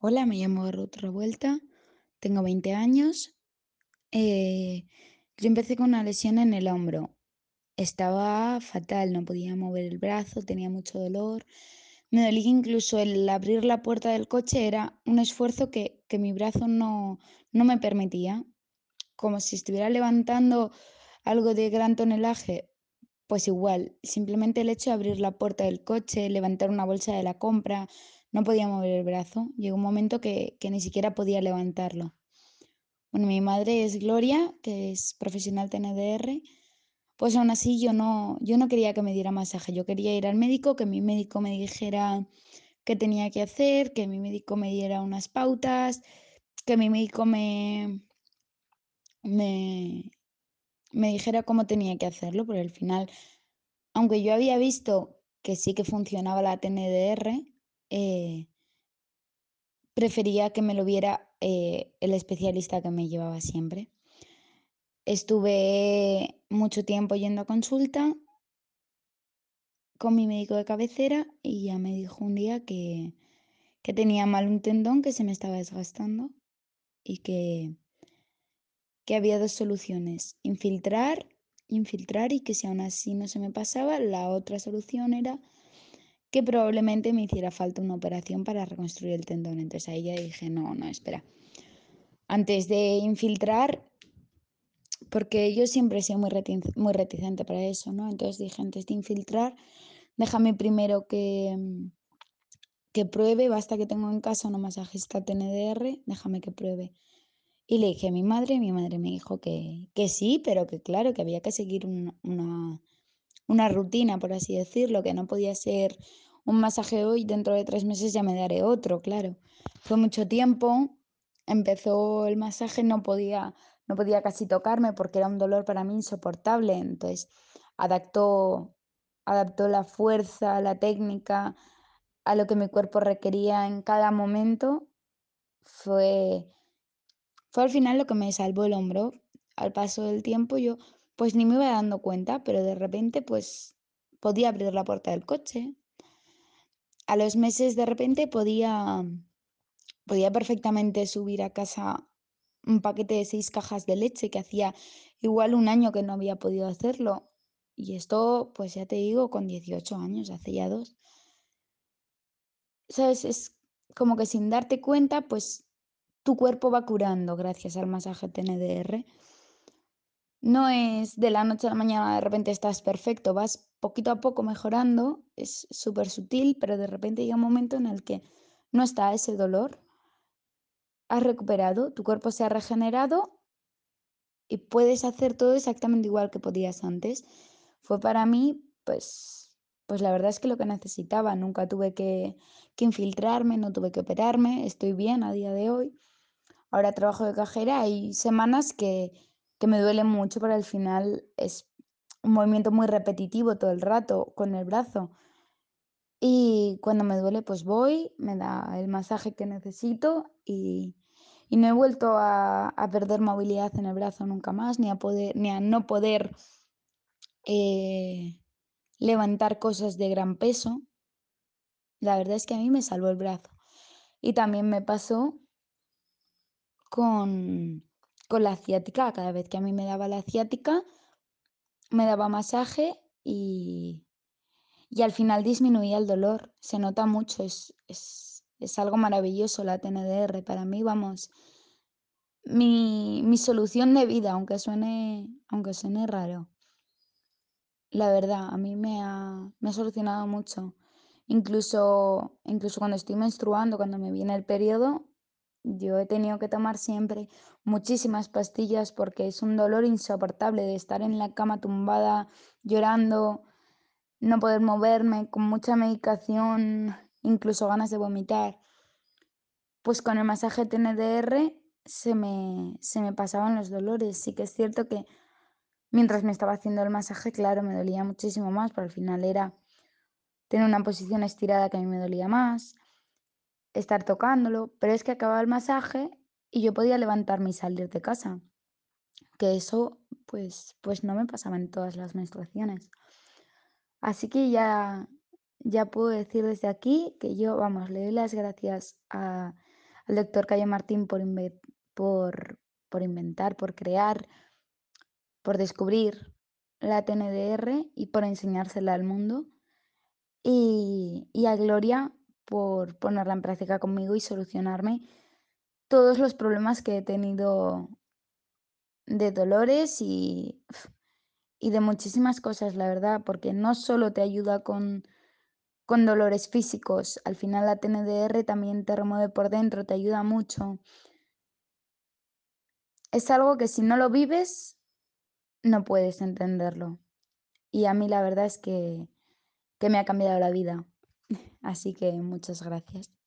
Hola, me llamo Ruth Revuelta, tengo 20 años. Eh, yo empecé con una lesión en el hombro. Estaba fatal, no podía mover el brazo, tenía mucho dolor. Me dolía incluso el abrir la puerta del coche era un esfuerzo que, que mi brazo no, no me permitía. Como si estuviera levantando algo de gran tonelaje, pues igual, simplemente el hecho de abrir la puerta del coche, levantar una bolsa de la compra, no podía mover el brazo. Llegó un momento que, que ni siquiera podía levantarlo. Bueno, mi madre es Gloria, que es profesional TNDR. Pues aún así yo no, yo no quería que me diera masaje. Yo quería ir al médico, que mi médico me dijera qué tenía que hacer, que mi médico me diera unas pautas, que mi médico me, me, me dijera cómo tenía que hacerlo, porque al final, aunque yo había visto que sí que funcionaba la TNDR, eh, prefería que me lo viera eh, el especialista que me llevaba siempre. Estuve mucho tiempo yendo a consulta con mi médico de cabecera y ya me dijo un día que, que tenía mal un tendón que se me estaba desgastando y que, que había dos soluciones, infiltrar, infiltrar y que si aún así no se me pasaba, la otra solución era que probablemente me hiciera falta una operación para reconstruir el tendón. Entonces ahí ya dije, no, no, espera. Antes de infiltrar, porque yo siempre he sido muy, muy reticente para eso, ¿no? Entonces dije, antes de infiltrar, déjame primero que, que pruebe, basta que tengo en casa una masajista TNDR, déjame que pruebe. Y le dije a mi madre, mi madre me dijo que, que sí, pero que claro, que había que seguir un, una, una rutina, por así decirlo, que no podía ser un masaje hoy, dentro de tres meses ya me daré otro, claro. Fue mucho tiempo, empezó el masaje, no podía, no podía casi tocarme porque era un dolor para mí insoportable, entonces adaptó, adaptó la fuerza, la técnica a lo que mi cuerpo requería en cada momento. Fue, fue al final lo que me salvó el hombro. Al paso del tiempo yo pues ni me iba dando cuenta, pero de repente pues podía abrir la puerta del coche. A los meses de repente podía, podía perfectamente subir a casa un paquete de seis cajas de leche que hacía igual un año que no había podido hacerlo. Y esto, pues ya te digo, con 18 años, hace ya dos. ¿Sabes? Es como que sin darte cuenta, pues tu cuerpo va curando gracias al masaje TNDR. No es de la noche a la mañana de repente estás perfecto, vas poquito a poco mejorando, es súper sutil, pero de repente llega un momento en el que no está ese dolor, has recuperado, tu cuerpo se ha regenerado y puedes hacer todo exactamente igual que podías antes. Fue para mí, pues, pues la verdad es que lo que necesitaba, nunca tuve que, que infiltrarme, no tuve que operarme, estoy bien a día de hoy. Ahora trabajo de cajera, hay semanas que, que me duele mucho, pero al final es un movimiento muy repetitivo todo el rato con el brazo. Y cuando me duele, pues voy, me da el masaje que necesito y, y no he vuelto a, perder movilidad en el brazo nunca más, ni a, poder, ni a no poder eh, levantar cosas de gran peso. La verdad es que a mí me salvó el brazo. Y también me pasó con, con la ciática. Cada vez que a mí me daba la ciática, me daba masaje y, y al final disminuía el dolor. Se nota mucho, es, es, es algo maravilloso la TNDR. Para mí, vamos, mi, mi, solución de vida, aunque suene, aunque suene raro. La verdad, a mí me ha, me ha solucionado mucho. Incluso, incluso cuando estoy menstruando, cuando me viene el periodo, yo he tenido que tomar siempre muchísimas pastillas porque es un dolor insoportable de estar en la cama tumbada, llorando, no poder moverme, con mucha medicación, incluso ganas de vomitar. Pues con el masaje TNDR se me, se me pasaban los dolores. Sí que es cierto que mientras me estaba haciendo el masaje, claro, me dolía muchísimo más, pero al final era tener una posición estirada que a mí me dolía más, estar tocándolo, pero es que acababa el masaje y yo podía levantarme y salir de casa. Que eso, pues, pues no me pasaba en todas las menstruaciones. Así que ya, ya puedo decir desde aquí que yo, vamos, le doy las gracias al doctor Cayo Martín por, por, por inventar, por crear, por descubrir la TNDR y por enseñársela al mundo. Y, y a Gloria por ponerla en práctica conmigo y solucionarme todos los problemas que he tenido de dolores y, y de muchísimas cosas, la verdad, porque no solo te ayuda con, con dolores físicos, al final la TNDR también te remueve por dentro, te ayuda mucho. Es algo que si no lo vives, no puedes entenderlo. Y a mí la verdad es que, que me ha cambiado la vida. Así que muchas gracias.